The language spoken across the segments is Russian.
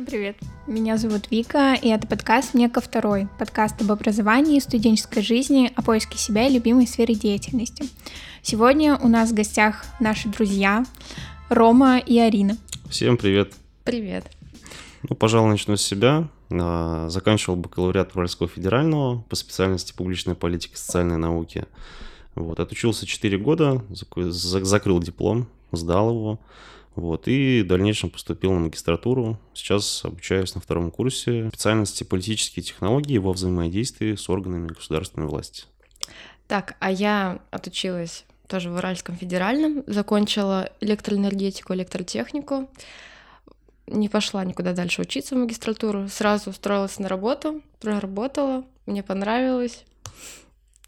Всем привет! Меня зовут Вика, и это подкаст «Мне ко второй». Подкаст об образовании, студенческой жизни, о поиске себя и любимой сфере деятельности. Сегодня у нас в гостях наши друзья Рома и Арина. Всем привет! Привет! Ну, пожалуй, начну с себя. А, заканчивал бакалавриат Уральского федерального по специальности публичная политика и социальные науки. Вот, отучился 4 года, закрыл диплом, сдал его. Вот, и в дальнейшем поступил на магистратуру. Сейчас обучаюсь на втором курсе специальности политические технологии во взаимодействии с органами государственной власти. Так, а я отучилась тоже в Уральском федеральном, закончила электроэнергетику, электротехнику, не пошла никуда дальше учиться в магистратуру, сразу устроилась на работу, проработала, мне понравилось,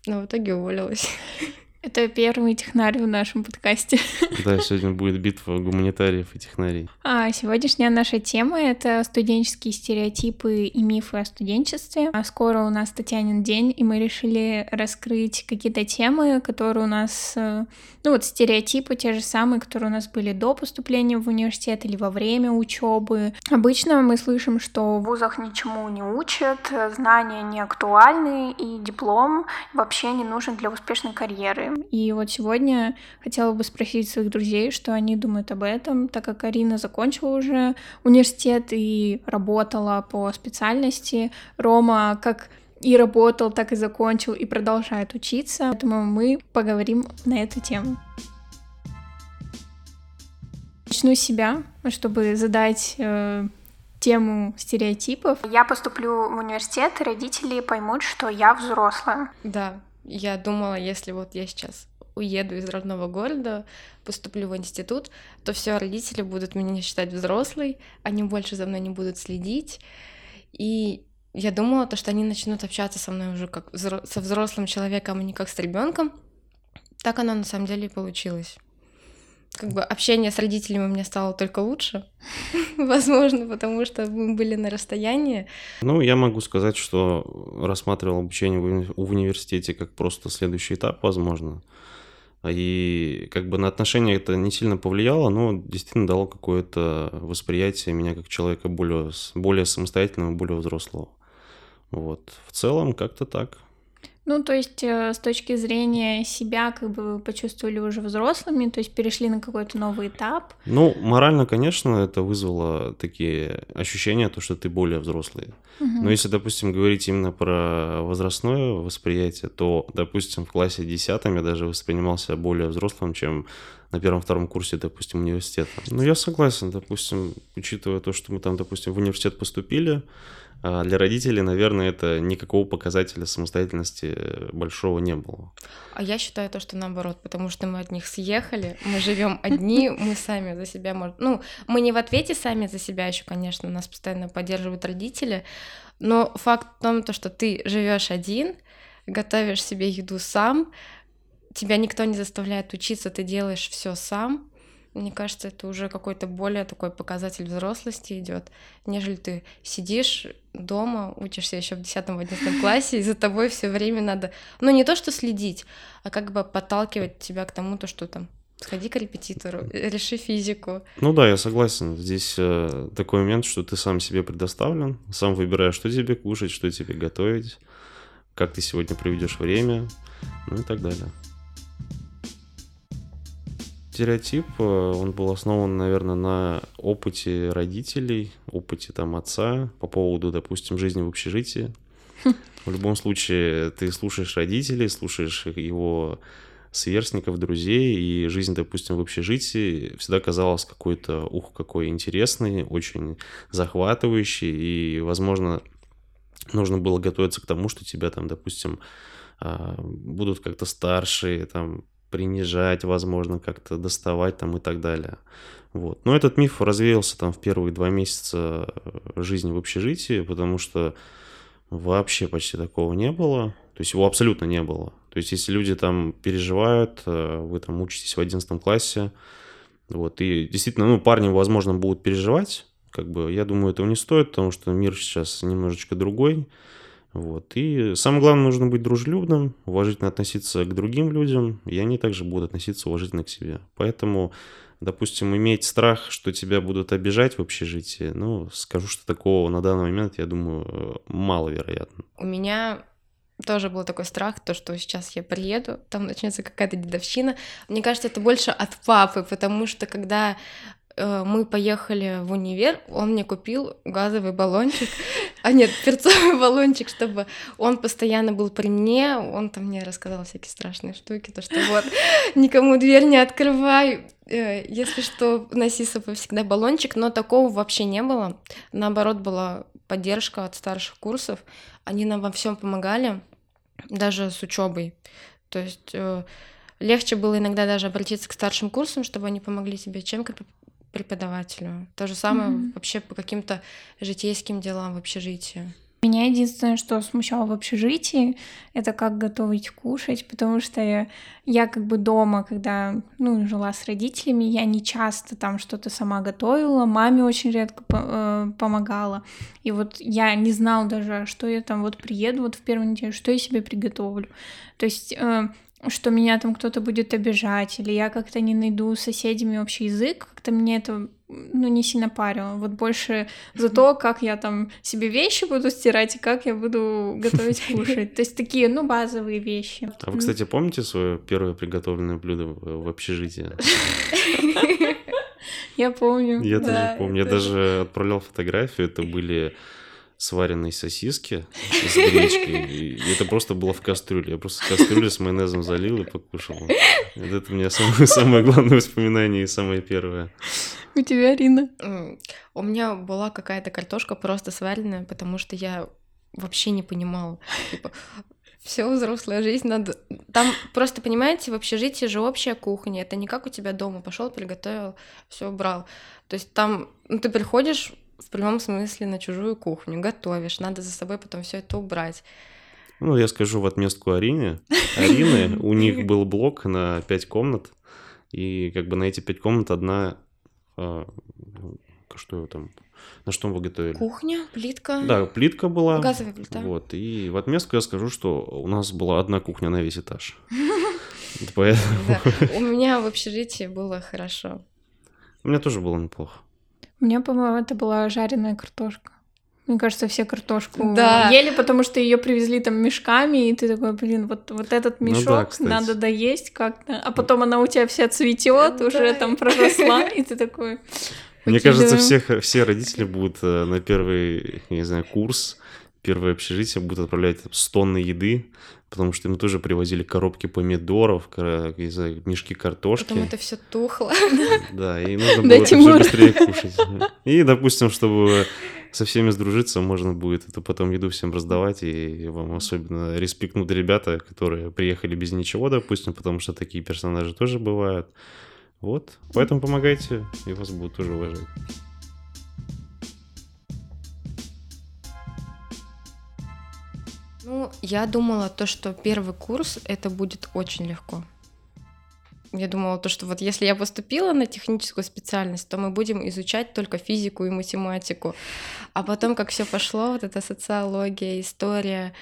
но в итоге уволилась. Это первый технарь в нашем подкасте. Да, сегодня будет битва гуманитариев и технарей. А сегодняшняя наша тема — это студенческие стереотипы и мифы о студенчестве. А скоро у нас Татьянин день, и мы решили раскрыть какие-то темы, которые у нас... Э, ну вот стереотипы те же самые, которые у нас были до поступления в университет или во время учебы. Обычно мы слышим, что в вузах ничему не учат, знания не актуальны, и диплом вообще не нужен для успешной карьеры. И вот сегодня хотела бы спросить своих друзей, что они думают об этом, так как Арина закончила уже университет и работала по специальности. Рома как и работал, так и закончил, и продолжает учиться. Поэтому мы поговорим на эту тему. Начну с себя, чтобы задать э, тему стереотипов. Я поступлю в университет, и родители поймут, что я взрослая. Да, я думала, если вот я сейчас уеду из родного города, поступлю в институт, то все родители будут меня считать взрослой, они больше за мной не будут следить. И я думала, то, что они начнут общаться со мной уже как со взрослым человеком, а не как с ребенком. Так оно на самом деле и получилось как бы общение с родителями у меня стало только лучше, возможно, потому что мы были на расстоянии. Ну, я могу сказать, что рассматривал обучение в университете как просто следующий этап, возможно. И как бы на отношения это не сильно повлияло, но действительно дало какое-то восприятие меня как человека более, более самостоятельного, более взрослого. Вот. В целом как-то так. Ну, то есть э, с точки зрения себя, как бы вы почувствовали уже взрослыми, то есть перешли на какой-то новый этап? Ну, морально, конечно, это вызвало такие ощущения, то, что ты более взрослый. Угу. Но если, допустим, говорить именно про возрастное восприятие, то, допустим, в классе 10 я даже воспринимался более взрослым, чем на первом-втором курсе, допустим, университета. Ну, я согласен, допустим, учитывая то, что мы там, допустим, в университет поступили, а для родителей, наверное, это никакого показателя самостоятельности большого не было. А я считаю то, что наоборот, потому что мы от них съехали, мы живем одни, мы сами за себя можем. Ну, мы не в ответе сами за себя еще, конечно, нас постоянно поддерживают родители, но факт в том, то, что ты живешь один, готовишь себе еду сам, тебя никто не заставляет учиться, ты делаешь все сам, мне кажется, это уже какой-то более такой показатель взрослости идет, нежели ты сидишь дома, учишься еще в 10-11 классе, и за тобой все время надо, ну не то что следить, а как бы подталкивать тебя к тому, то, что там Сходи к репетитору, реши физику. Ну да, я согласен. Здесь э, такой момент, что ты сам себе предоставлен, сам выбираешь, что тебе кушать, что тебе готовить, как ты сегодня проведешь время, ну и так далее. Стереотип, э, он был основан, наверное, на опыте родителей, опыте там отца по поводу, допустим, жизни в общежитии. В любом случае, ты слушаешь родителей, слушаешь его сверстников, друзей, и жизнь, допустим, в общежитии всегда казалась какой-то, ух, какой интересный, очень захватывающий, и, возможно, нужно было готовиться к тому, что тебя там, допустим, а, будут как-то старшие, там, принижать, возможно, как-то доставать там и так далее. Вот. Но этот миф развеялся там в первые два месяца э, жизни в общежитии, потому что вообще почти такого не было. То есть его абсолютно не было. То есть если люди там переживают, э, вы там учитесь в 11 классе, вот, и действительно, ну, парни, возможно, будут переживать, как бы, я думаю, этого не стоит, потому что мир сейчас немножечко другой, Вот. И самое главное, нужно быть дружелюбным, уважительно относиться к другим людям, и они также будут относиться уважительно к себе. Поэтому, допустим, иметь страх, что тебя будут обижать в общежитии, ну, скажу, что такого на данный момент, я думаю, маловероятно. У меня тоже был такой страх, то, что сейчас я приеду, там начнется какая-то дедовщина. Мне кажется, это больше от папы, потому что когда мы поехали в универ, он мне купил газовый баллончик, а нет, перцовый баллончик, чтобы он постоянно был при мне, он там мне рассказал всякие страшные штуки, то что вот, никому дверь не открывай, э, если что, носи с собой всегда баллончик, но такого вообще не было, наоборот, была поддержка от старших курсов, они нам во всем помогали, даже с учебой, то есть э, легче было иногда даже обратиться к старшим курсам, чтобы они помогли тебе, чем преподавателю. То же самое mm-hmm. вообще по каким-то житейским делам в общежитии. Меня единственное, что смущало в общежитии, это как готовить кушать, потому что я, я как бы дома, когда ну, жила с родителями, я не часто там что-то сама готовила, маме очень редко э, помогала. И вот я не знала даже, что я там вот приеду вот в первую неделю, что я себе приготовлю. То есть э, что меня там кто-то будет обижать, или я как-то не найду с соседями общий язык, как-то мне это ну, не сильно парило. Вот больше за то, как я там себе вещи буду стирать и как я буду готовить кушать. То есть такие, ну, базовые вещи. А вы, кстати, помните свое первое приготовленное блюдо в общежитии? Я помню. Я тоже помню. Я даже отправлял фотографию. Это были сваренной сосиски с гречкой. И это просто было в кастрюле. Я просто кастрюлю с майонезом залил и покушал. Вот это у меня самое, самое главное воспоминание и самое первое. У тебя, Арина? У меня была какая-то картошка просто сваренная, потому что я вообще не понимала. Типа, все взрослая жизнь надо. Там просто понимаете, в общежитии же общая кухня. Это не как у тебя дома пошел, приготовил, все убрал. То есть там ну, ты приходишь в прямом смысле на чужую кухню, готовишь, надо за собой потом все это убрать. Ну, я скажу в отместку Арине. Арины, у них был блок на пять комнат, и как бы на эти пять комнат одна... А, что там? На что вы готовили? Кухня, плитка. Да, плитка была. Газовая плита. Вот, и в отместку я скажу, что у нас была одна кухня на весь этаж. У меня в общежитии было хорошо. У меня тоже было неплохо. У меня, по-моему, это была жареная картошка. Мне кажется, все картошку да. ели, потому что ее привезли там мешками, и ты такой, блин, вот, вот этот мешок ну да, надо доесть как-то. А потом она у тебя вся цветет, да. уже там проросла, и ты такой. Мне кажется, всех, все родители будут э, на первый, я не знаю, курс, первое общежитие будут отправлять с тонны еды, потому что им тоже привозили коробки помидоров, мешки картошки. Потом это все тухло. Да, и нужно было это все быстрее кушать. И, допустим, чтобы со всеми сдружиться, можно будет эту потом еду всем раздавать, и вам особенно респектнут ребята, которые приехали без ничего, допустим, потому что такие персонажи тоже бывают. Вот, поэтому помогайте, и вас будут тоже уважать. Ну, я думала то, что первый курс это будет очень легко. Я думала то, что вот если я поступила на техническую специальность, то мы будем изучать только физику и математику. А потом, как все пошло, вот эта социология, история,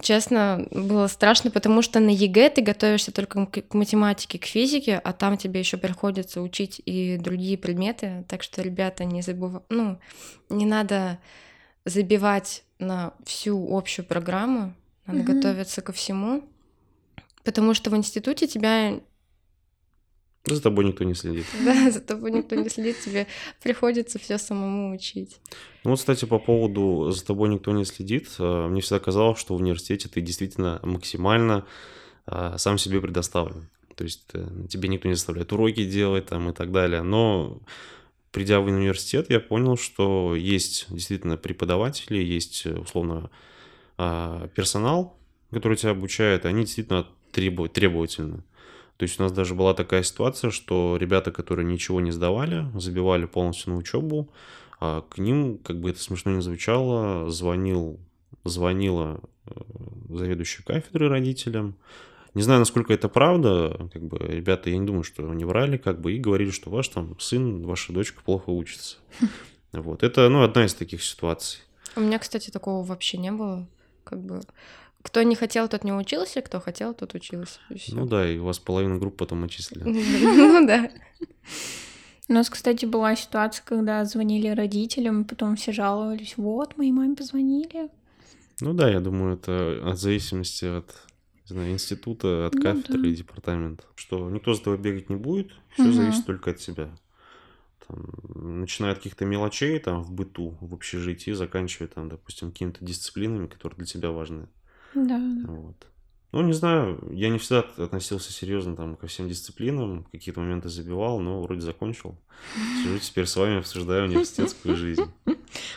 честно, было страшно, потому что на ЕГЭ ты готовишься только к математике, к физике, а там тебе еще приходится учить и другие предметы. Так что, ребята, не забывайте, ну, не надо забивать на всю общую программу, надо mm-hmm. готовиться ко всему, потому что в институте тебя за тобой никто не следит. Да, за тобой никто не следит, тебе приходится все самому учить. Ну вот, кстати, по поводу «за тобой никто не следит», э, мне всегда казалось, что в университете ты действительно максимально э, сам себе предоставлен. То есть э, тебе никто не заставляет уроки делать там и так далее. Но придя в университет, я понял, что есть действительно преподаватели, есть условно персонал, который тебя обучает, они действительно требовательны. То есть у нас даже была такая ситуация, что ребята, которые ничего не сдавали, забивали полностью на учебу, а к ним, как бы это смешно не звучало, звонил, звонила э, заведующая кафедры родителям. Не знаю, насколько это правда, как бы ребята, я не думаю, что они врали, как бы, и говорили, что ваш там сын, ваша дочка плохо учится. Вот, это, ну, одна из таких ситуаций. У меня, кстати, такого вообще не было. Как бы кто не хотел, тот не учился, кто хотел, тот учился. Ну да, и у вас половину групп потом отчислили. Ну да. У нас, кстати, была ситуация, когда звонили родителям, потом все жаловались, вот, моей маме позвонили. Ну да, я думаю, это от зависимости от не знаю, института, от Ну кафедры да. и департамента. Что никто за тобой бегать не будет, все Мгм. зависит только от тебя. Там, начиная от каких-то мелочей там в быту, в общежитии, заканчивая там, допустим, какими-то дисциплинами, которые для тебя важны. Да. Вот. Ну, не знаю, я не всегда относился серьезно там ко всем дисциплинам, какие-то моменты забивал, но вроде закончил. Сижу теперь с вами, обсуждаю университетскую жизнь.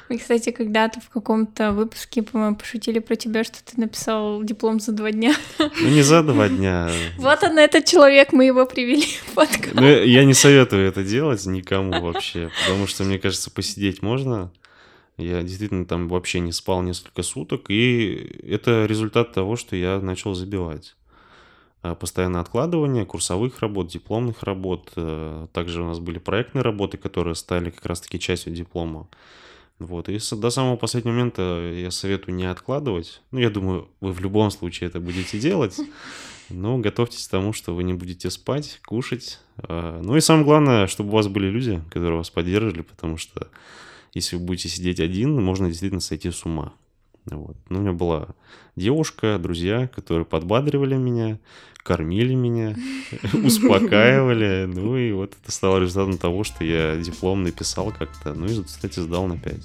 Мы, кстати, когда-то в каком-то выпуске, по-моему, пошутили про тебя, что ты написал диплом за два дня. Ну, не за два дня. Вот он, этот человек, мы его привели в подкаст. Ну, я не советую это делать никому вообще, потому что, мне кажется, посидеть можно. Я действительно там вообще не спал несколько суток, и это результат того, что я начал забивать. А, Постоянное откладывание курсовых работ, дипломных работ. э, Также у нас были проектные работы, которые стали как раз-таки частью диплома. Вот. И до самого последнего момента я советую не откладывать. Ну, я думаю, вы в любом случае это будете делать. Но готовьтесь к тому, что вы не будете спать, кушать. А, Ну и самое главное, чтобы у вас были люди, которые вас поддерживали, потому что если вы будете сидеть один, можно действительно сойти с ума. Вот. Ну, у меня была девушка, друзья, которые подбадривали меня, кормили меня, успокаивали. Ну и вот это стало результатом того, что я диплом написал как-то. Ну и, кстати, сдал на 5.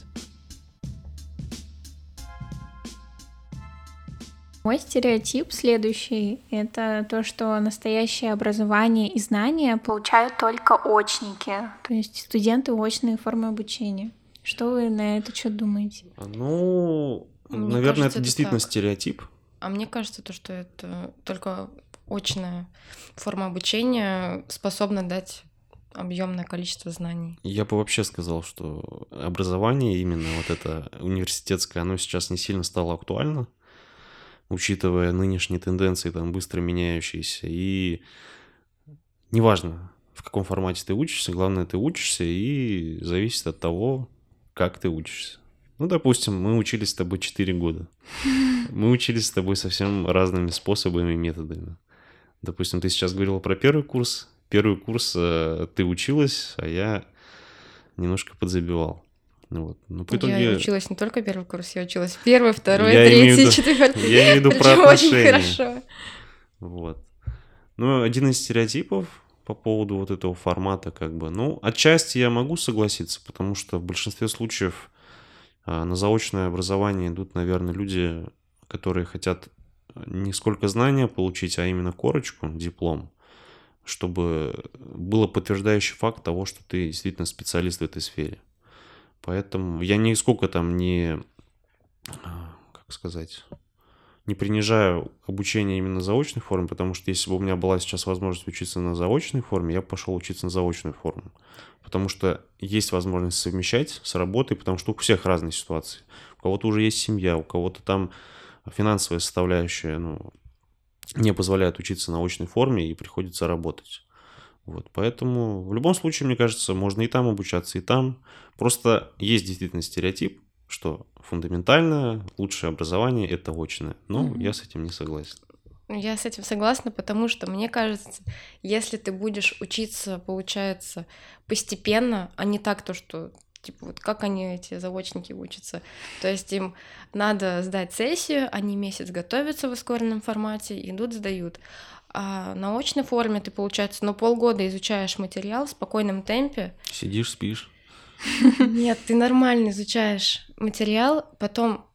Мой стереотип следующий — это то, что настоящее образование и знания получают только очники, то есть студенты очные формы обучения. Что вы на это что думаете? Ну, Мне наверное, кажется, это это действительно так. стереотип. А мне кажется, то, что это только очная форма обучения способна дать объемное количество знаний. Я бы вообще сказал, что образование именно вот это университетское, оно сейчас не сильно стало актуально, учитывая нынешние тенденции, там, быстро меняющиеся. И неважно, в каком формате ты учишься, главное, ты учишься, и зависит от того, как ты учишься. Ну, допустим, мы учились с тобой 4 года. Мы учились с тобой совсем разными способами и методами. Допустим, ты сейчас говорила про первый курс. Первый курс э, ты училась, а я немножко подзабивал. Ну Вот. Но по Я итоге... училась не только первый курс, я училась первый, второй, Я третий, виду- четвертый. я имею в виду про Причём очень отношения. хорошо. Вот. Ну, один из стереотипов по поводу вот этого формата, как бы, ну, отчасти я могу согласиться, потому что в большинстве случаев а, на заочное образование идут, наверное, люди, которые хотят не сколько знания получить, а именно корочку, диплом, чтобы было подтверждающий факт того, что ты действительно специалист в этой сфере. Поэтому я нисколько там не, а, как сказать, не принижаю обучение именно заочной форме, потому что если бы у меня была сейчас возможность учиться на заочной форме, я бы пошел учиться на заочную форму. Потому что есть возможность совмещать с работой, потому что у всех разные ситуации. У кого-то уже есть семья, у кого-то там финансовая составляющая ну, не позволяет учиться на очной форме и приходится работать. Вот, поэтому в любом случае, мне кажется, можно и там обучаться, и там. Просто есть действительно стереотип, что фундаментальное лучшее образование это очное. Но Мгм. я с этим не согласен. Я с этим согласна, потому что мне кажется, если ты будешь учиться, получается, постепенно, а не так то, что типа вот как они эти заочники учатся. То есть им надо сдать сессию, они месяц готовятся в ускоренном формате, идут, сдают. А на очной форме ты, получается, ну полгода изучаешь материал в спокойном темпе, Сидишь, спишь. Нет, ты нормально изучаешь материал, потом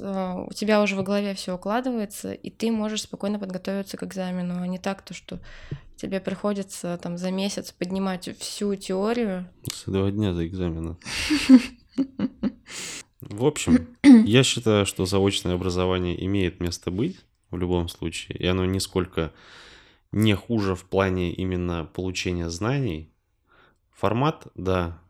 э, у тебя уже во голове все укладывается, и ты можешь спокойно подготовиться к экзамену, а не так, то, что тебе приходится там за месяц поднимать всю теорию. За два дня до экзамена. В общем, я считаю, что заочное образование имеет место быть в любом случае, и оно нисколько не хуже в плане именно получения знаний. Формат, да,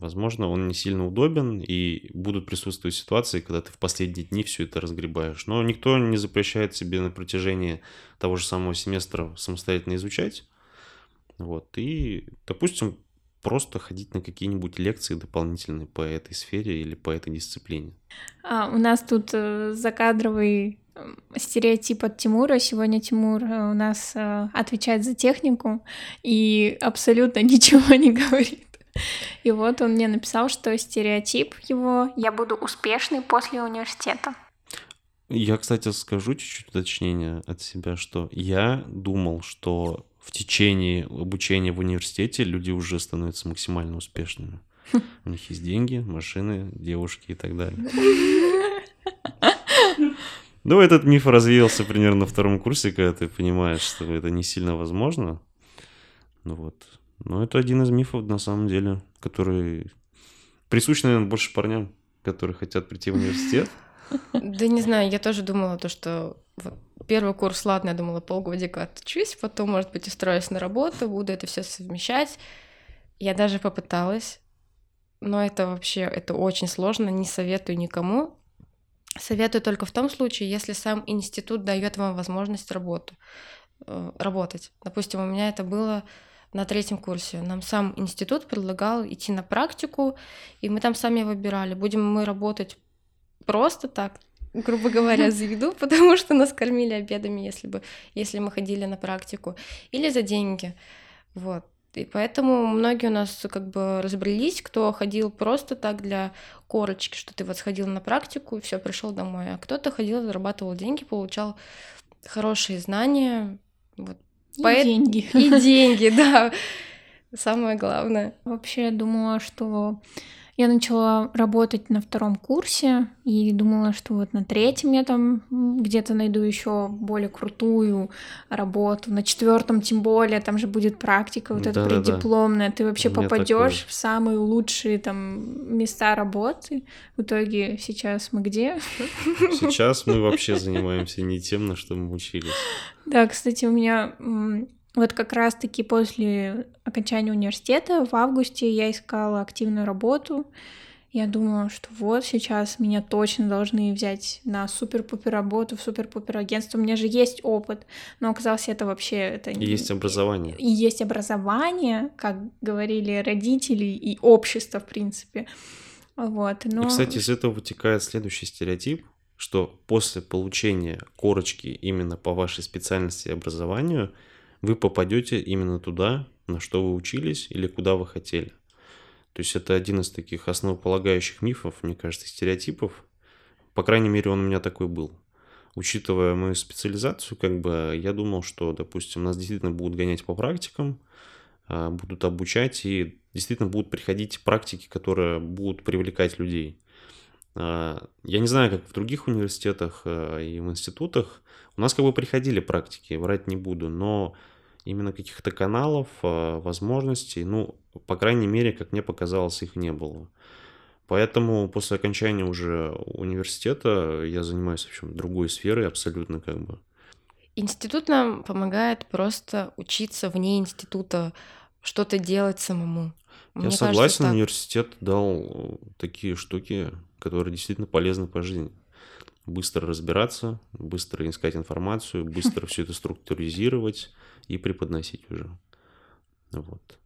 возможно, он не сильно удобен, и будут присутствовать ситуации, когда ты в последние дни все это разгребаешь. Но никто не запрещает себе на протяжении того же самого семестра самостоятельно изучать. Вот. И, допустим, просто ходить на какие-нибудь лекции дополнительные по этой сфере или по этой дисциплине. А, у нас тут э, закадровый э, стереотип от Тимура. Сегодня Тимур э, у нас отвечает за технику и абсолютно ничего не говорит. И вот он мне написал, что стереотип его «я буду успешный после университета». Я, кстати, скажу чуть-чуть уточнение от себя, что я думал, что в течение обучения в университете люди уже становятся максимально успешными. У них есть деньги, машины, девушки и так далее. Ну, этот миф развеялся примерно на втором курсе, когда ты понимаешь, что это не сильно возможно. Ну вот. Но это один из мифов, на самом деле, который присущ, наверное, больше парням, которые хотят прийти в университет. Да не знаю, я тоже думала то, что вот первый курс, ладно, я думала, полгодика отучусь, потом, может быть, устроюсь на работу, буду это все совмещать. Я даже попыталась, но это вообще, это очень сложно, не советую никому. Советую только в том случае, если сам институт дает вам возможность работу, э, работать. Допустим, у меня это было на третьем курсе. Нам сам институт предлагал идти на практику, и мы там сами выбирали, будем мы работать просто так, грубо говоря, за еду, потому что нас кормили обедами, если бы, если мы ходили на практику, или за деньги. Вот. И поэтому многие у нас как бы разбрелись, кто ходил просто так для корочки, что ты вот сходил на практику и все, пришел домой. А кто-то ходил, зарабатывал деньги, получал хорошие знания. Вот. И Поэт... деньги. И деньги, да. Самое главное. Вообще, я думала, что я начала работать на втором курсе и думала, что вот на третьем я там где-то найду еще более крутую работу. На четвертом тем более, там же будет практика вот эта преддипломная. Ты вообще попадешь в самые лучшие там места работы. В итоге сейчас мы где? Сейчас мы вообще занимаемся не тем, на что мы учились. Да, кстати, у меня вот как раз-таки после окончания университета в августе я искала активную работу. Я думала, что вот сейчас меня точно должны взять на супер-пупер работу в супер-пупер агентство. У меня же есть опыт, но оказалось это вообще это и есть образование. И есть образование, как говорили родители и общество в принципе. Вот. Но... И, кстати, из этого вытекает следующий стереотип, что после получения корочки именно по вашей специальности и образованию вы попадете именно туда, на что вы учились или куда вы хотели. То есть это один из таких основополагающих мифов, мне кажется, стереотипов. По крайней мере, он у меня такой был. Учитывая мою специализацию, как бы я думал, что, допустим, нас действительно будут гонять по практикам, а, будут обучать и действительно будут приходить практики, которые будут привлекать людей. А, я не знаю, как в других университетах а, и в институтах. У нас как бы приходили практики, врать не буду, но именно каких-то каналов, а, возможностей, ну, по крайней мере, как мне показалось, их не было. Поэтому после окончания уже университета я занимаюсь, в общем, другой сферой абсолютно как бы. Институт нам помогает просто учиться вне института, что-то делать самому. Мне я согласен, кажется, университет дал такие штуки, которые действительно полезны по жизни. Быстро разбираться, быстро искать информацию, быстро все это структуризировать, и преподносить уже. Вот.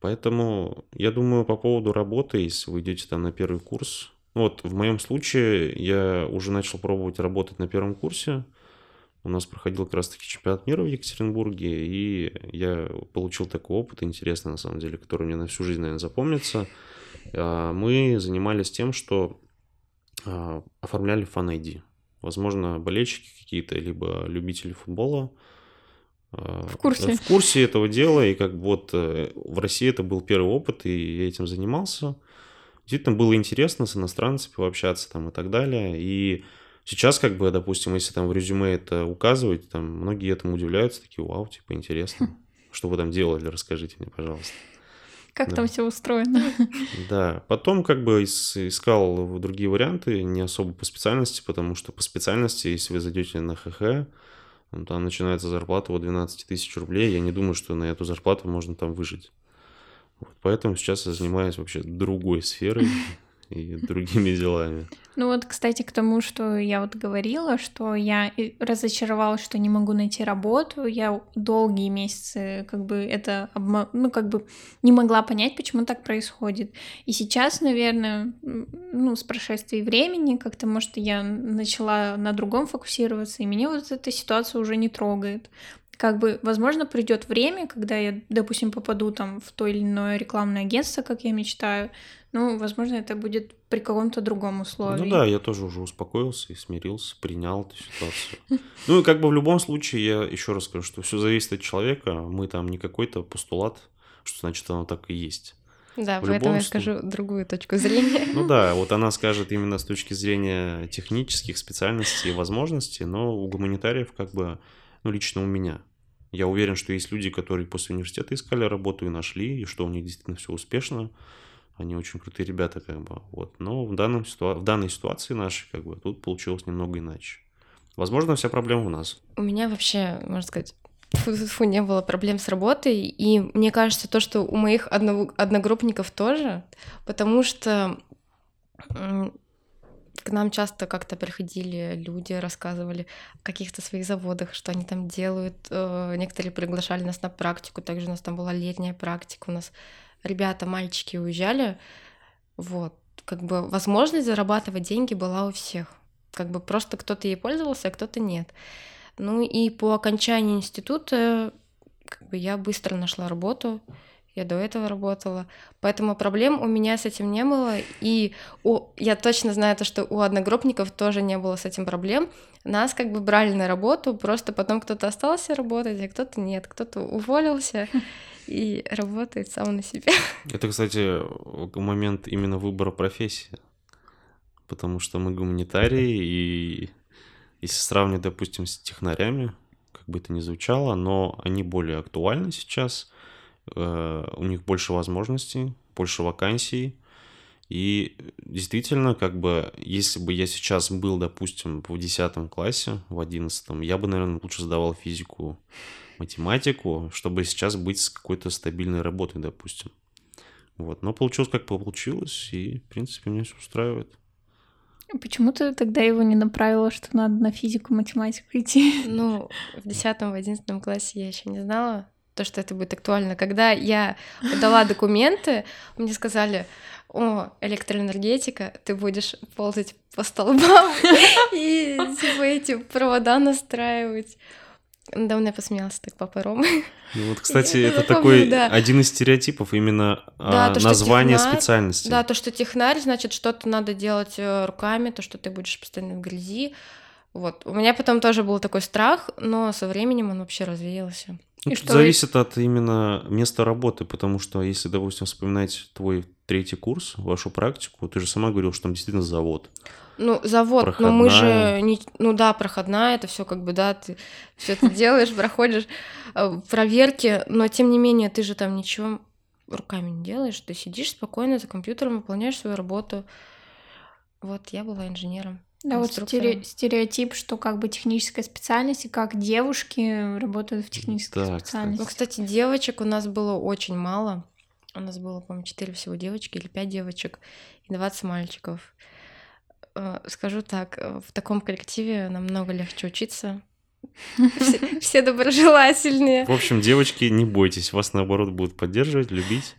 Поэтому я думаю по поводу работы, если вы идете там на первый курс. Вот в моем случае я уже начал пробовать работать на первом курсе. У нас проходил как раз таки чемпионат мира в Екатеринбурге, и я получил такой опыт интересный, на самом деле, который мне на всю жизнь, наверное, запомнится. А, мы занимались тем, что а, оформляли фан-ID. Возможно, болельщики какие-то, либо любители футбола – в курсе. В курсе этого дела, и как вот э, в России это был первый опыт, и я этим занимался. Действительно было интересно с иностранцами пообщаться там и так далее. И сейчас, как бы, допустим, если там в резюме это указывать, там многие этому удивляются, такие, вау, типа, интересно. Что вы там делали, расскажите мне, пожалуйста. Как да. там все устроено? Да, потом как бы искал другие варианты, не особо по специальности, потому что по специальности, если вы зайдете на ХХ, ну, там начинается зарплата вот 12 тысяч рублей. Я не думаю, что на эту зарплату можно там выжить. Вот, поэтому сейчас я занимаюсь вообще другой сферой. и другими делами. Ну вот, кстати, к тому, что я вот говорила, что я разочаровалась, что не могу найти работу. Я долгие месяцы как бы это, обма... ну как бы не могла понять, почему так происходит. И сейчас, наверное, ну с прошествием времени как-то, может, я начала на другом фокусироваться, и меня вот эта ситуация уже не трогает как бы, возможно, придет время, когда я, допустим, попаду там в то или иное рекламное агентство, как я мечтаю. Ну, возможно, это будет при каком-то другом условии. Ну да, я тоже уже успокоился и смирился, принял эту ситуацию. Ну и как бы в любом случае, я еще раз скажу, что все зависит от человека. Мы там не какой-то постулат, что значит оно так и есть. Да, в поэтому я скажу другую точку зрения. Ну да, вот она скажет именно с точки зрения технических специальностей и возможностей, но у гуманитариев как бы, ну лично у меня, я уверен, что есть люди, которые после университета искали работу и нашли, и что у них действительно все успешно. Они очень крутые ребята, как бы. Вот. Но в, данном ситуа... в данной ситуации нашей, как бы, тут получилось немного иначе. Возможно, вся проблема у нас. У меня вообще, можно сказать, фу, фу, не было проблем с работой. И мне кажется, то, что у моих одногруппников тоже, потому что к нам часто как-то приходили люди, рассказывали о каких-то своих заводах, что они там делают. Э, некоторые приглашали нас на практику, также у нас там была летняя практика, у нас ребята, мальчики уезжали. Вот, как бы возможность зарабатывать деньги была у всех. Как бы просто кто-то ей пользовался, а кто-то нет. Ну и по окончании института как бы я быстро нашла работу я до этого работала, поэтому проблем у меня с этим не было, и у, я точно знаю то, что у одногруппников тоже не было с этим проблем. Нас как бы брали на работу, просто потом кто-то остался работать, а кто-то нет, кто-то уволился и работает сам на себе. Это, кстати, момент именно выбора профессии, потому что мы гуманитарии, и если сравнивать, допустим, с технарями, как бы это ни звучало, но они более актуальны сейчас – у них больше возможностей, больше вакансий. И действительно, как бы, если бы я сейчас был, допустим, в 10 классе, в 11, я бы, наверное, лучше сдавал физику, математику, чтобы сейчас быть с какой-то стабильной работой, допустим. Вот. Но получилось, как получилось, и, в принципе, меня все устраивает. Почему ты тогда его не направила, что надо на физику, математику идти? Ну, в 10-11 классе я еще не знала, то, что это будет актуально. Когда я подала документы, мне сказали, о, электроэнергетика, ты будешь ползать по столбам и типа эти провода настраивать. Да, он посмеялся так папа Рома. Ну вот, кстати, это такой да. один из стереотипов, именно да, а, то, название технарь, специальности. Да, то, что технарь, значит, что-то надо делать э, руками, то, что ты будешь постоянно в грязи. Вот. У меня потом тоже был такой страх, но со временем он вообще развеялся. Ну, тут зависит вы... от именно места работы, потому что если, допустим, вспоминать твой третий курс, вашу практику, ты же сама говорил, что там действительно завод. Ну, завод, проходная. но мы же не, ну да, проходная, это все как бы, да, ты все это делаешь, проходишь э, проверки, но тем не менее ты же там ничего руками не делаешь, ты сидишь спокойно за компьютером, выполняешь свою работу. Вот я была инженером. Да, вот стереотип, что как бы техническая специальность, и как девушки работают в технической да, специальности. Ну, кстати, девочек у нас было очень мало. У нас было, по-моему, 4 всего девочки или 5 девочек и 20 мальчиков. Э, скажу так, э, в таком коллективе намного легче учиться. Все, все доброжелательные. В общем, девочки, не бойтесь, вас наоборот будут поддерживать, любить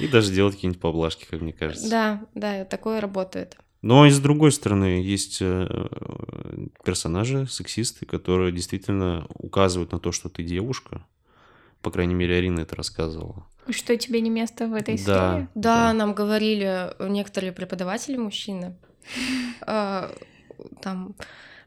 и даже делать какие-нибудь поблажки, как мне кажется. Да, да, такое работает. Но и с другой стороны, есть э, персонажи, сексисты, которые действительно указывают на то, что ты девушка. По крайней мере, Арина это рассказывала. Что тебе не место в этой да, истории? Да, да, нам говорили некоторые преподаватели мужчины. А, там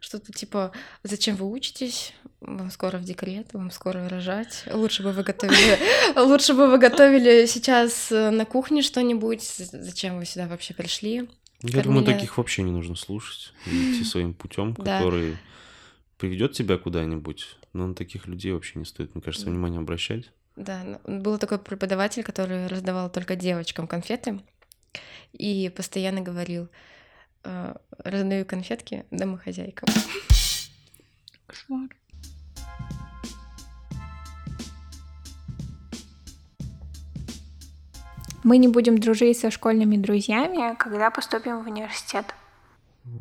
что-то типа, зачем вы учитесь? Вам скоро в декрет, вам скоро рожать. Лучше бы вы готовили, лучше бы вы готовили сейчас на кухне что-нибудь. Зачем вы сюда вообще пришли? Я думаю, таких вообще не нужно слушать, идти своим путем, который приведет тебя куда-нибудь. Но на таких людей вообще не стоит, мне кажется, внимание обращать. Да, был такой преподаватель, который раздавал только девочкам конфеты и постоянно говорил, «Э, раздаю конфетки домохозяйкам. Кошмар. Мы не будем дружить со школьными друзьями, когда поступим в университет.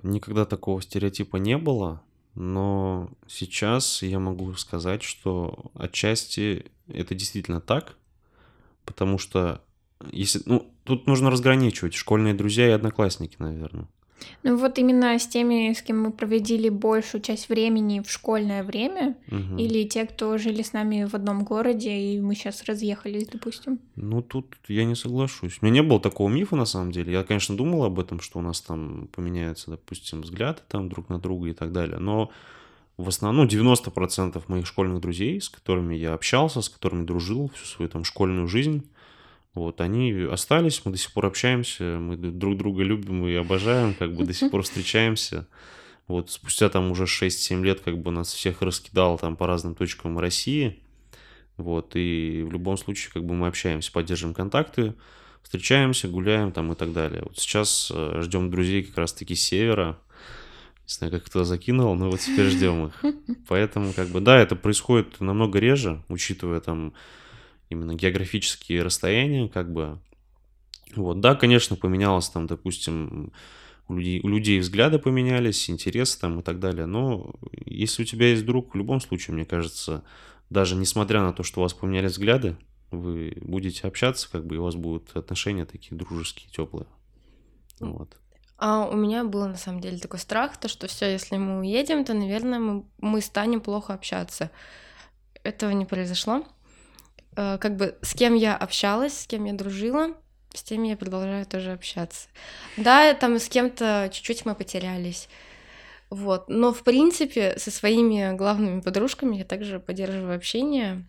Никогда такого стереотипа не было, но сейчас я могу сказать, что отчасти это действительно так, потому что если, ну, тут нужно разграничивать школьные друзья и одноклассники, наверное. Ну вот именно с теми, с кем мы проводили большую часть времени в школьное время, Мгм. или те, кто жили с нами в одном городе, и мы сейчас разъехались, допустим. Ну, тут я не соглашусь. У меня не было такого мифа, на самом деле. Я, конечно, думал об этом, что у нас там поменяются, допустим, взгляды там друг на друга и так далее. Но в основном 90% моих школьных друзей, с которыми я общался, с которыми дружил всю свою там школьную жизнь, вот, они остались, мы до сих пор общаемся, мы друг друга любим и обожаем, как бы до сих пор встречаемся. Вот, спустя там уже 6-7 лет, как бы нас всех раскидало там по разным точкам России. Вот, и в любом случае, как бы мы общаемся, поддерживаем контакты, встречаемся, гуляем там и так далее. Вот сейчас э, ждем друзей как раз-таки с севера. Не знаю, как кто закинул, но вот теперь ждем их. Поэтому, как бы, да, это происходит намного реже, учитывая там именно географические расстояния, как бы. Вот, да, конечно, поменялось там, допустим, у людей, у людей взгляды поменялись, интересы там и так далее, но если у тебя есть друг, в любом случае, мне кажется, даже несмотря на то, что у вас поменялись взгляды, вы будете общаться, как бы, и у вас будут отношения такие дружеские, теплые. Вот. А у меня был на самом деле такой страх, то что все, если мы уедем, то, наверное, мы, мы станем плохо общаться. Этого не произошло. Э, Как бы с кем я общалась, с кем я дружила, с теми я продолжаю тоже общаться. Да, там с кем-то чуть-чуть мы потерялись. Вот. Но, в принципе, со своими главными подружками я также поддерживаю общение.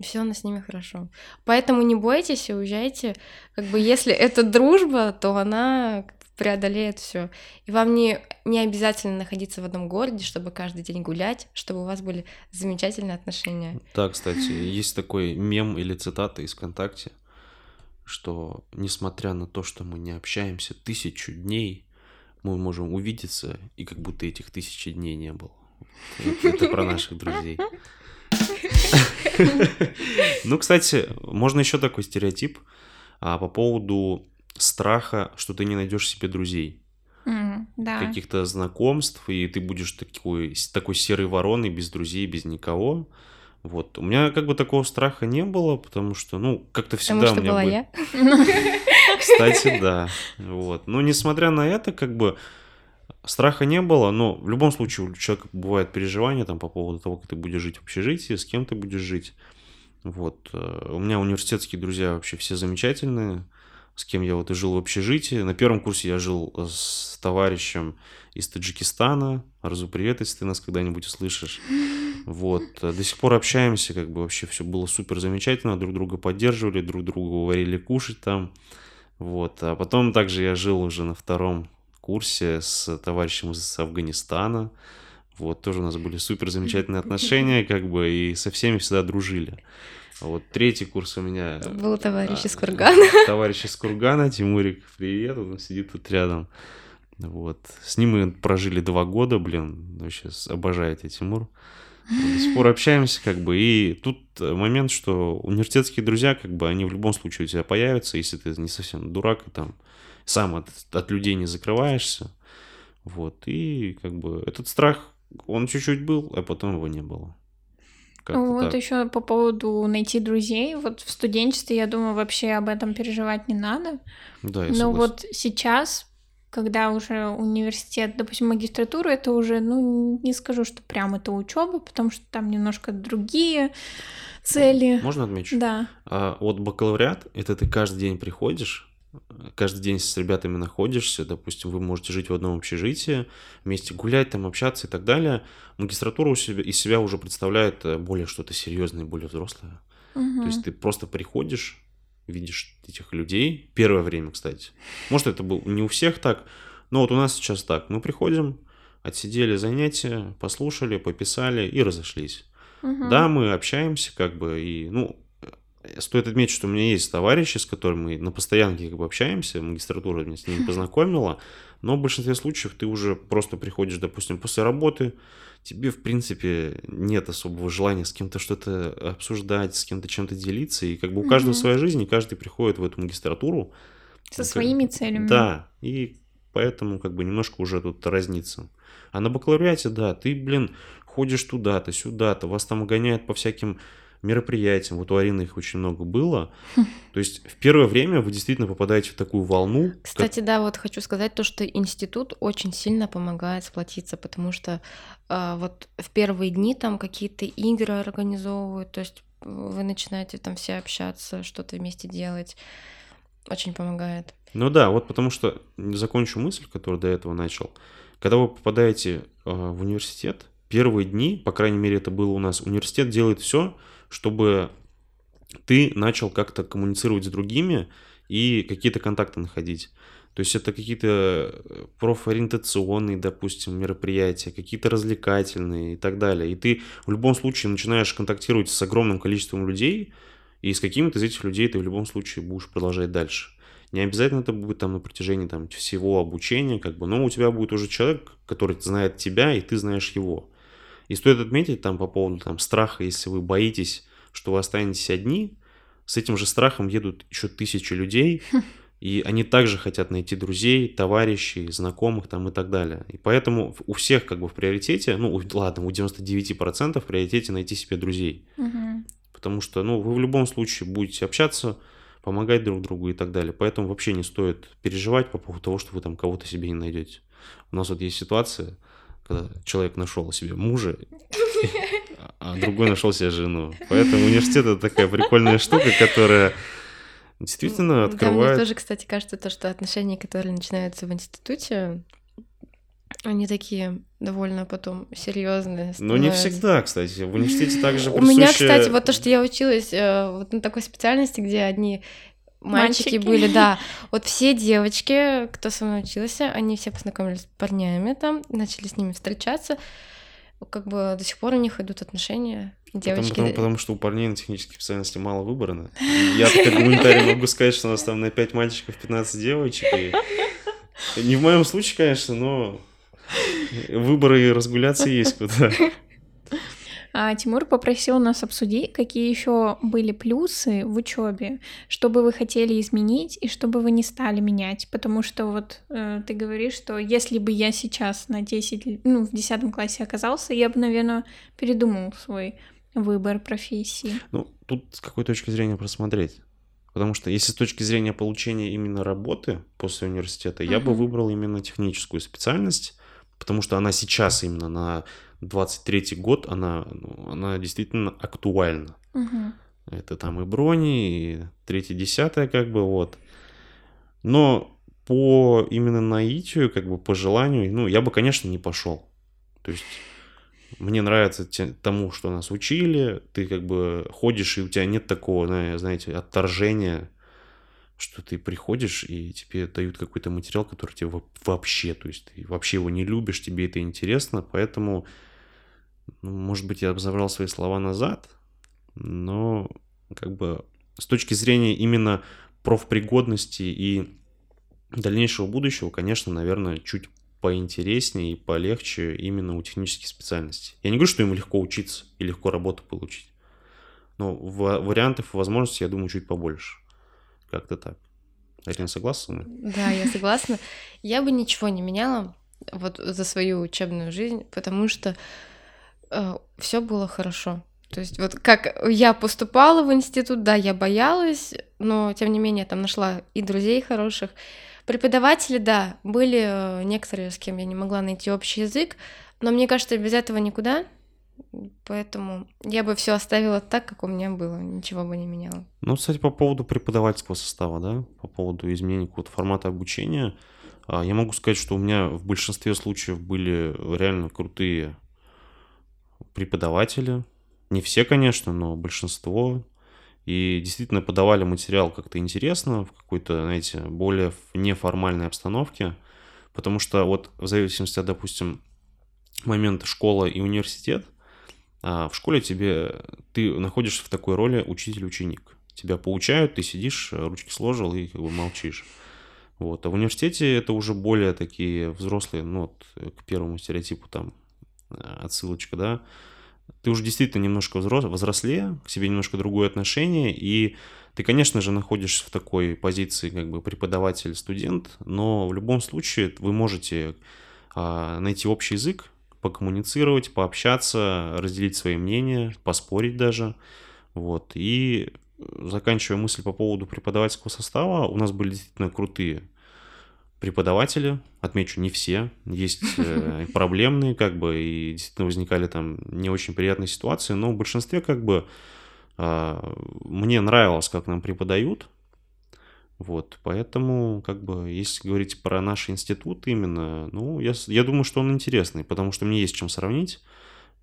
Все у нас с ними хорошо. Поэтому не бойтесь и уезжайте. Как бы если это дружба, то она преодолеет все. И вам не, не обязательно находиться в одном городе, чтобы каждый день гулять, чтобы у вас были замечательные отношения. Да, кстати, есть такой мем или цитата из ВКонтакте, что несмотря на то, что мы не общаемся тысячу дней, мы можем увидеться, и как будто этих тысячи дней не было. Это, это про наших друзей. Ну, кстати, можно еще такой стереотип а, по поводу страха, что ты не найдешь себе друзей, М, да. каких-то знакомств, и ты будешь такой, такой серой вороной, без друзей, без никого. Вот. У меня как бы такого страха не было, потому что, ну, как-то всегда Потому что у меня была были- я. Кстати, да. Вот. Но несмотря на это, как бы страха не было, но в любом случае у человека бывают переживания там по поводу того, как ты будешь жить в общежитии, с кем ты будешь жить. Вот. э, У меня университетские друзья вообще все замечательные, с кем я вот и жил в общежитии. На первом курсе я жил э, с товарищем из Таджикистана. Арзу, привет, если ты нас когда-нибудь услышишь. Вот. э, До сих пор общаемся, как бы вообще все было супер замечательно, друг друга поддерживали, друг другу варили кушать там. Вот. А потом также я жил уже на втором курсе с товарищем из Афганистана. Вот, тоже у нас были супер замечательные отношения, как бы, и со всеми всегда дружили. А вот третий курс у меня... Был товарищ из Кургана. Товарищ из Кургана, Тимурик, привет, он сидит тут рядом. Вот. С ним мы прожили два года, блин, вообще обожаю тебя, Тимур. До сих пор общаемся, как бы, и тут э, момент, что университетские друзья, как бы, они в любом случае у тебя появятся, если ты не совсем дурак и там сам от, от людей не закрываешься. Вот, и как бы этот страх, он чуть-чуть был, а потом его не было. Как-то Вот так. еще по поводу найти друзей. Вот в студенчестве, я думаю, вообще об этом переживать не надо. Да, я Но согласен. вот сейчас, когда уже университет, допустим, магистратура, это уже, ну, не скажу, что прям это учеба, потому что там немножко другие цели. Можно отмечу? Да. А вот бакалавриат, это ты каждый день приходишь, каждый день с ребятами находишься, допустим, вы можете жить в одном общежитии, вместе гулять, там общаться и так далее. Магистратура у себя, из себя уже представляет э, более что-то серьезное, более взрослое. Мгм. То есть ты просто приходишь, видишь этих людей, первое время, кстати. Может, это был не у всех так, но вот у нас сейчас так. Мы приходим, отсидели занятия, послушали, пописали и разошлись. Мгм. Да, мы общаемся, как бы, и, ну, стоит отметить, что у меня есть товарищи, с которыми мы на постоянке как бы общаемся, магистратура меня с ними познакомила, но в большинстве случаев ты уже просто приходишь, допустим, после работы, тебе, в принципе, нет особого желания с кем-то что-то обсуждать, с кем-то чем-то делиться, и как бы у каждого своя жизнь, и каждый приходит в эту магистратуру. Со своими целями. Да, и поэтому как бы немножко уже тут разнится. А на бакалавриате, да, ты, блин, ходишь туда-то, сюда-то, вас там гоняют по всяким мероприятиям. Вот у Арины их очень много было. То есть в первое время вы действительно попадаете в такую волну. Кстати, как... да, вот хочу сказать то, что институт очень сильно помогает сплотиться, потому что э, вот в первые дни там какие-то игры организовывают, то есть вы начинаете там все общаться, что-то вместе делать. Очень помогает. Ну да, вот потому что закончу мысль, которую до этого начал. Когда вы попадаете э, в университет, первые дни, по крайней мере, это было у нас, университет делает все, чтобы ты начал как-то коммуницировать с другими и какие-то контакты находить. То есть это какие-то профориентационные, допустим, мероприятия, какие-то развлекательные и так далее. И ты в любом случае начинаешь контактировать с огромным количеством людей, и с какими-то из этих людей ты в любом случае будешь продолжать дальше. Не обязательно это будет там на протяжении там, всего обучения, как бы, но у тебя будет уже человек, который знает тебя, и ты знаешь его. И стоит отметить там по поводу там, страха, если вы боитесь, что вы останетесь одни, с этим же страхом едут еще тысячи людей, и они также хотят найти друзей, товарищей, знакомых там и так далее. И поэтому у всех как бы в приоритете, ну ладно, у 99% в приоритете найти себе друзей. Угу. Потому что, ну, вы в любом случае будете общаться, помогать друг другу и так далее. Поэтому вообще не стоит переживать по поводу того, что вы там кого-то себе не найдете. У нас вот есть ситуация, когда человек нашел себе мужа, а другой нашел себе жену. Поэтому университет это такая прикольная штука, которая действительно открывает. Да, мне тоже, кстати, кажется, то, что отношения, которые начинаются в институте, они такие довольно потом серьезные. Ну, не всегда, кстати. В университете также присуще... У меня, кстати, вот то, что я училась э, вот на такой специальности, где одни мальчики, мальчики были, да. Вот все девочки, кто со мной учился, они все познакомились с парнями там, начали с ними встречаться. Как бы до сих пор у них идут отношения. Девочки... Потому, потому, потому что у парней на технических специальностях мало выбрано. Я как гуманитарий могу сказать, что у нас там на 5 мальчиков 15 девочек. И... Не в моем случае, конечно, но выборы и разгуляться есть куда. А Тимур попросил нас обсудить, какие еще были плюсы в учебе, что бы вы хотели изменить и что бы вы не стали менять. Потому что вот э, ты говоришь, что если бы я сейчас на 10, ну, в 10 классе оказался, я бы, наверное, передумал свой выбор профессии. Ну, тут с какой точки зрения просмотреть? Потому что если с точки зрения получения именно работы после университета, uh-huh. я бы выбрал именно техническую специальность, потому что она сейчас именно на 23 год, она, ну, она действительно актуальна. Угу. Это там и брони, и третье, десятое, как бы вот. Но по именно наитию, как бы по желанию, ну, я бы, конечно, не пошел. То есть мне нравится те, тому, что нас учили, ты как бы ходишь, и у тебя нет такого, знаете, отторжения что ты приходишь, и тебе дают какой-то материал, который тебе вообще, то есть ты вообще его не любишь, тебе это интересно, поэтому, ну, может быть, я забрал свои слова назад, но как бы с точки зрения именно профпригодности и дальнейшего будущего, конечно, наверное, чуть поинтереснее и полегче именно у технических специальностей. Я не говорю, что им легко учиться и легко работу получить, но вариантов и возможностей, я думаю, чуть побольше. Как-то так. Арина, согласна? Да, я согласна. Я бы ничего не меняла вот за свою учебную жизнь, потому что все было хорошо. То есть вот как я поступала в институт, да, я боялась, но тем не менее там нашла и друзей хороших. Преподаватели, да, были э, некоторые, с кем я не могла найти общий язык, но мне кажется, без этого никуда. Поэтому я бы все оставила так, как у меня было, ничего бы не меняла. Ну, кстати, по поводу преподавательского состава, да, по поводу изменения какого-то формата обучения, а, я могу сказать, что у меня в большинстве случаев были реально крутые преподаватели. Не все, конечно, но большинство. И действительно подавали материал как-то интересно, в какой-то, знаете, более неформальной обстановке. Потому что вот в зависимости от, допустим, момента школа и университет – а в школе тебе ты находишься в такой роли учитель-ученик. тебя поучают, ты сидишь, ручки сложил и как бы молчишь. Вот. А в университете это уже более такие взрослые, ну, вот, к первому стереотипу там отсылочка, да, ты уже действительно немножко взрос, возрослее, к себе немножко другое отношение, и ты, конечно же, находишься в такой позиции, как бы преподаватель-студент, но в любом случае вы можете а, найти общий язык, покоммуницировать, пообщаться, разделить свои мнения, поспорить даже. Вот. И заканчивая мысль по поводу преподавательского состава, у нас были действительно крутые преподаватели, отмечу, не все, есть э, проблемные, как бы, и действительно возникали там не очень приятные ситуации, но в большинстве, как бы, э, мне нравилось, как нам преподают, вот, поэтому, как бы, если говорить про наш институт именно, ну, я, я думаю, что он интересный, потому что мне есть чем сравнить.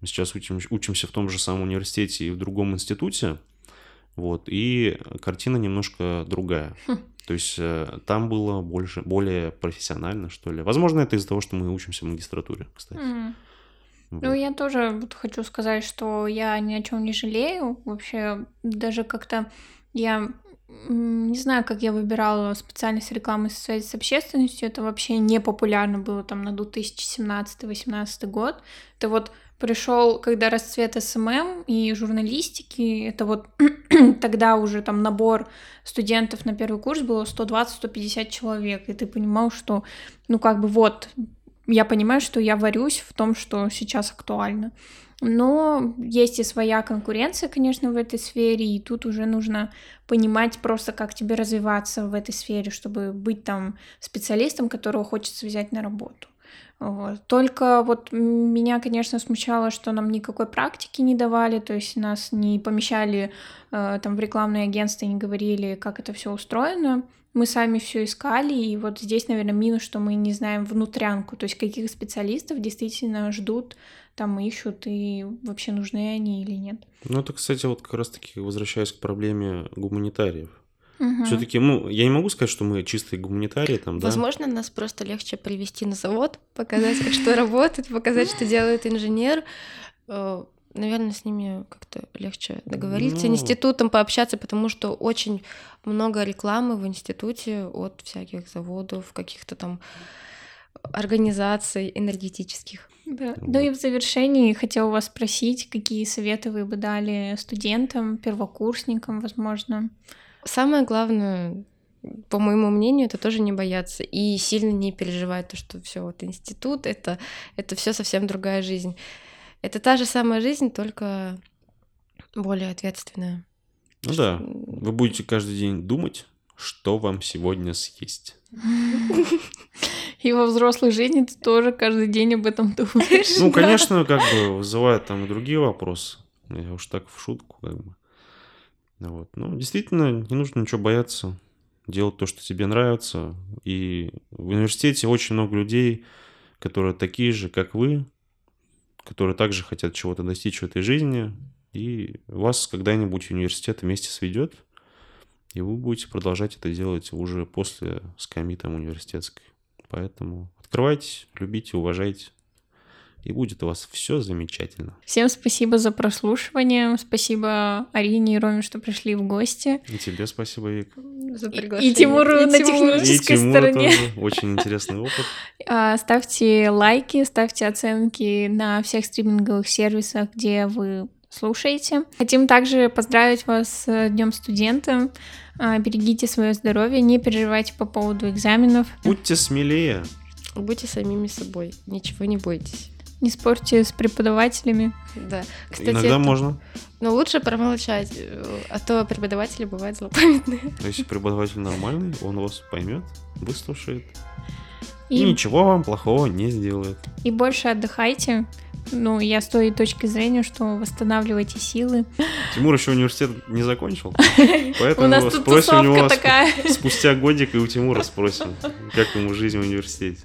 Мы сейчас учим, учимся в том же самом университете и в другом институте, вот, и картина немножко другая. То есть э, там было больше, более профессионально, что ли. Возможно, это из-за того, что мы учимся в магистратуре, кстати. Mm. Вот. Ну, я тоже вот хочу сказать, что я ни о чем не жалею. Вообще, даже как-то я не знаю, как я выбирала специальность рекламы связи с общественностью. Это вообще не популярно было там на 2017-2018 год. Это вот пришел, когда расцвет SMM и журналистики, это вот тогда уже там набор студентов на первый курс было 120-150 человек, и ты понимал, что, ну, как бы вот, я понимаю, что я варюсь в том, что сейчас актуально. Но есть и своя конкуренция, конечно, в этой сфере, и тут уже нужно понимать просто, как тебе развиваться в этой сфере, чтобы быть там специалистом, которого хочется взять на работу. Вот. Только вот меня, конечно, смущало, что нам никакой практики не давали, то есть нас не помещали э, там в рекламное агентство и не говорили, как это все устроено. Мы сами все искали, и вот здесь, наверное, минус, что мы не знаем внутрянку, то есть каких специалистов действительно ждут, там ищут, и вообще нужны они или нет. Ну, это, кстати, вот как раз-таки возвращаясь к проблеме гуманитариев. Угу. Все-таки, ну, я не могу сказать, что мы чистые гуманитарии там, да. Возможно, нас просто легче привести на завод, показать, как что работает, показать, что делает инженер. Э, Наверное, с ними как-то легче договориться, ну... институтом пообщаться, потому что очень много рекламы в институте от всяких заводов, каких-то там организаций энергетических. Да. Вот. Ну и в завершении хотела вас спросить, какие советы вы бы дали студентам, первокурсникам, возможно, Самое главное, по моему мнению, это тоже не бояться и сильно не переживать то, что все вот институт, это, это все совсем другая жизнь. Это та же самая жизнь, только более ответственная. Ну да, вы будете каждый день думать, что вам сегодня съесть. И во взрослой жизни ты тоже каждый день об этом думаешь. Ну, конечно, как бы вызывает там и другие вопросы. Я уж так в шутку как бы. Вот. Ну, действительно, не нужно ничего бояться. Делать то, что тебе нравится. И в университете очень много людей, которые такие же, как вы, которые также хотят чего-то достичь в этой жизни. И вас когда-нибудь университет вместе сведет, и вы будете продолжать это делать уже после скамьи там университетской. Поэтому открывайтесь, любите, уважайте и будет у вас все замечательно. Всем спасибо за прослушивание. Спасибо Арине и Роме, что пришли в гости. И тебе спасибо, Вик. За приглашение. И, Тимуру и на технической и стороне. Тоже. Очень интересный опыт. А, ставьте лайки, ставьте оценки на всех стриминговых сервисах, где вы слушаете. Хотим также поздравить вас с Днем студента. А, берегите свое здоровье, не переживайте по поводу экзаменов. Будьте смелее. Будьте самими собой, ничего не бойтесь. Не спорьте с преподавателями. Да. Кстати, Иногда это... можно. Но лучше промолчать, э, а то преподаватели бывают злопамятные. А если преподаватель нормальный, он вас поймет, выслушает. И... и ничего вам плохого не сделает. И больше отдыхайте. Ну, я с той точки зрения, что восстанавливайте силы. Тимур еще университет не закончил, поэтому у нас тут спросим у него такая. спустя годик и у Тимура спросим, как ему жизнь в университете.